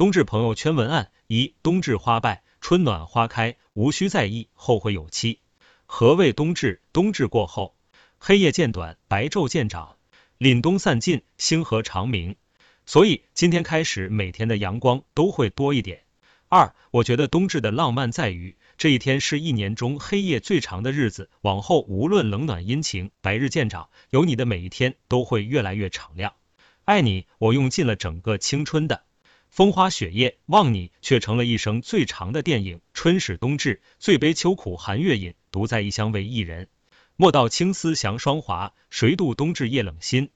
冬至朋友圈文案：一、冬至花败，春暖花开，无需在意后会有期。何谓冬至？冬至过后，黑夜渐短，白昼渐长，凛冬散尽，星河长明。所以今天开始，每天的阳光都会多一点。二，我觉得冬至的浪漫在于，这一天是一年中黑夜最长的日子，往后无论冷暖阴晴，白日渐长，有你的每一天都会越来越敞亮。爱你，我用尽了整个青春的。风花雪月望你，却成了一生最长的电影。春始冬至，最悲秋苦寒月饮，独在异乡为一人。莫道青丝降霜华，谁度冬至夜冷心？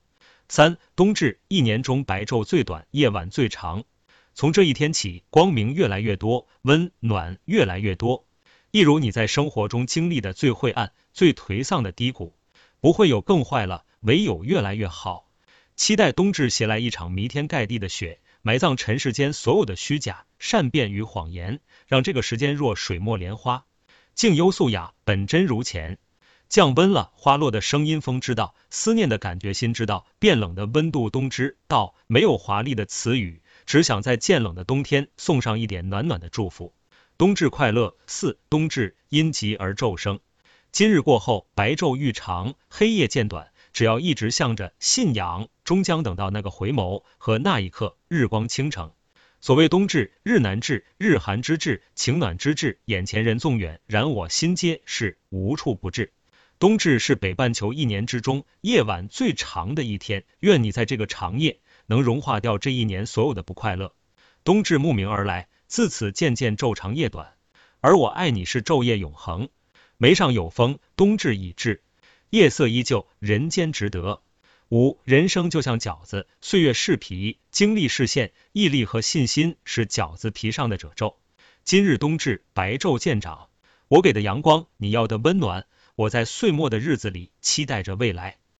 三冬至一年中白昼最短，夜晚最长。从这一天起，光明越来越多，温暖越来越多。一如你在生活中经历的最晦暗、最颓丧的低谷，不会有更坏了，唯有越来越好。期待冬至携来一场弥天盖地的雪。埋葬尘世间所有的虚假、善变与谎言，让这个时间若水墨莲花，静幽素雅，本真如前。降温了，花落的声音风知道，思念的感觉心知道，变冷的温度冬知道。没有华丽的词语，只想在渐冷的冬天送上一点暖暖的祝福。冬至快乐！四冬至阴极而昼生，今日过后，白昼愈长，黑夜渐短。只要一直向着信仰，终将等到那个回眸和那一刻，日光倾城。所谓冬至，日难至，日寒之至，情暖之至。眼前人纵远，然我心皆是无处不至。冬至是北半球一年之中夜晚最长的一天，愿你在这个长夜能融化掉这一年所有的不快乐。冬至慕名而来，自此渐渐昼长夜短，而我爱你是昼夜永恒。眉上有风，冬至已至。夜色依旧，人间值得。五，人生就像饺子，岁月是皮，经历是馅，毅力和信心是饺子皮上的褶皱。今日冬至，白昼渐长，我给的阳光，你要的温暖，我在岁末的日子里期待着未来。